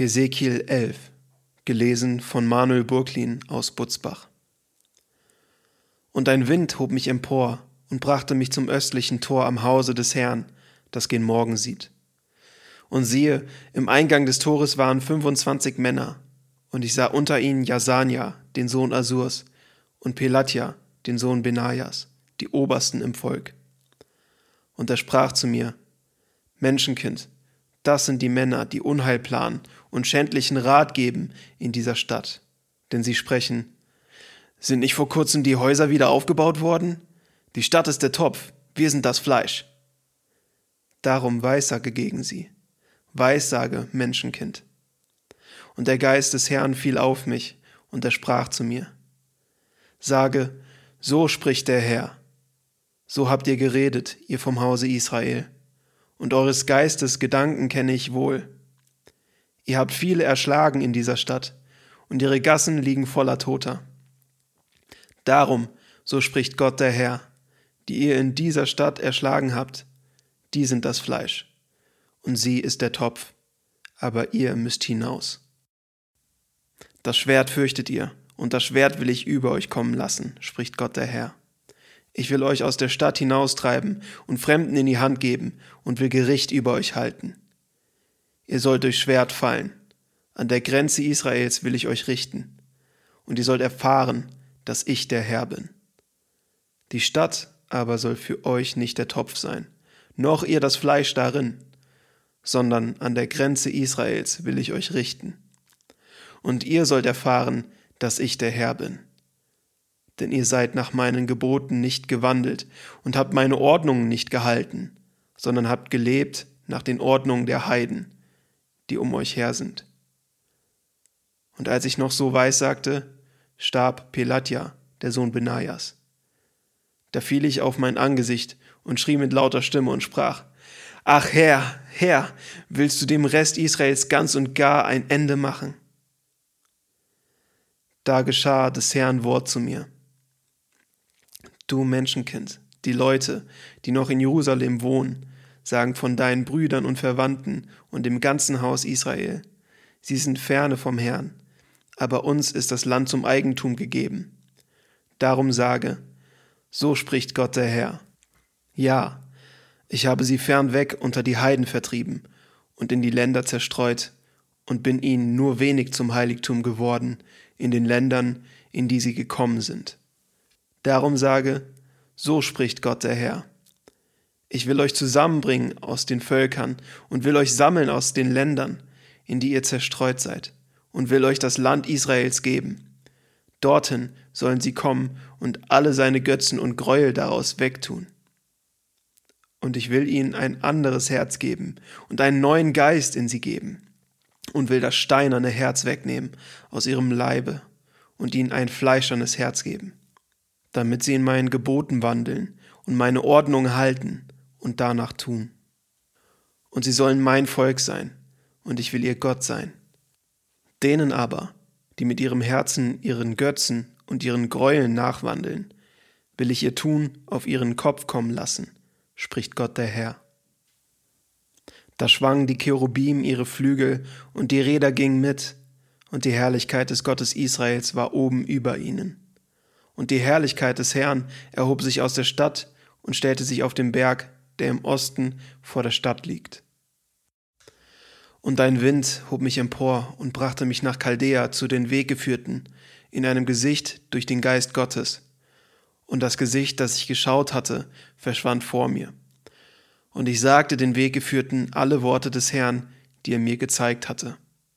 Hesekiel 11, gelesen von Manuel Burklin aus Butzbach. Und ein Wind hob mich empor und brachte mich zum östlichen Tor am Hause des Herrn, das gen Morgen sieht. Und siehe, im Eingang des Tores waren fünfundzwanzig Männer, und ich sah unter ihnen Jasania, den Sohn Asurs, und Pelatja, den Sohn Benajas, die Obersten im Volk. Und er sprach zu mir, Menschenkind, das sind die Männer, die Unheil planen und schändlichen Rat geben in dieser Stadt. Denn sie sprechen, sind nicht vor kurzem die Häuser wieder aufgebaut worden? Die Stadt ist der Topf, wir sind das Fleisch. Darum weissage gegen sie. Weissage, Menschenkind. Und der Geist des Herrn fiel auf mich, und er sprach zu mir. Sage, so spricht der Herr. So habt ihr geredet, ihr vom Hause Israel und eures Geistes Gedanken kenne ich wohl. Ihr habt viele erschlagen in dieser Stadt, und ihre Gassen liegen voller Toter. Darum, so spricht Gott der Herr, die ihr in dieser Stadt erschlagen habt, die sind das Fleisch, und sie ist der Topf, aber ihr müsst hinaus. Das Schwert fürchtet ihr, und das Schwert will ich über euch kommen lassen, spricht Gott der Herr. Ich will euch aus der Stadt hinaustreiben und Fremden in die Hand geben und will Gericht über euch halten. Ihr sollt durch Schwert fallen. An der Grenze Israels will ich euch richten. Und ihr sollt erfahren, dass ich der Herr bin. Die Stadt aber soll für euch nicht der Topf sein, noch ihr das Fleisch darin, sondern an der Grenze Israels will ich euch richten. Und ihr sollt erfahren, dass ich der Herr bin denn ihr seid nach meinen Geboten nicht gewandelt und habt meine Ordnungen nicht gehalten, sondern habt gelebt nach den Ordnungen der Heiden, die um euch her sind. Und als ich noch so weiß sagte, starb Pelatja, der Sohn Benajas. Da fiel ich auf mein Angesicht und schrie mit lauter Stimme und sprach, Ach Herr, Herr, willst du dem Rest Israels ganz und gar ein Ende machen? Da geschah des Herrn Wort zu mir. Du Menschenkind, die Leute, die noch in Jerusalem wohnen, sagen von deinen Brüdern und Verwandten und dem ganzen Haus Israel, sie sind ferne vom Herrn, aber uns ist das Land zum Eigentum gegeben. Darum sage, so spricht Gott der Herr. Ja, ich habe sie fernweg unter die Heiden vertrieben und in die Länder zerstreut und bin ihnen nur wenig zum Heiligtum geworden in den Ländern, in die sie gekommen sind. Darum sage, so spricht Gott der Herr. Ich will euch zusammenbringen aus den Völkern und will euch sammeln aus den Ländern, in die ihr zerstreut seid, und will euch das Land Israels geben. Dorthin sollen sie kommen und alle seine Götzen und Gräuel daraus wegtun. Und ich will ihnen ein anderes Herz geben und einen neuen Geist in sie geben, und will das steinerne Herz wegnehmen aus ihrem Leibe und ihnen ein fleischernes Herz geben damit sie in meinen Geboten wandeln und meine Ordnung halten und danach tun. Und sie sollen mein Volk sein, und ich will ihr Gott sein. Denen aber, die mit ihrem Herzen ihren Götzen und ihren Gräueln nachwandeln, will ich ihr Tun auf ihren Kopf kommen lassen, spricht Gott der Herr. Da schwangen die Cherubim ihre Flügel, und die Räder gingen mit, und die Herrlichkeit des Gottes Israels war oben über ihnen und die Herrlichkeit des Herrn erhob sich aus der Stadt und stellte sich auf den Berg, der im Osten vor der Stadt liegt. Und ein Wind hob mich empor und brachte mich nach Chaldea zu den Weggeführten, in einem Gesicht durch den Geist Gottes. Und das Gesicht, das ich geschaut hatte, verschwand vor mir. Und ich sagte den Weggeführten alle Worte des Herrn, die er mir gezeigt hatte.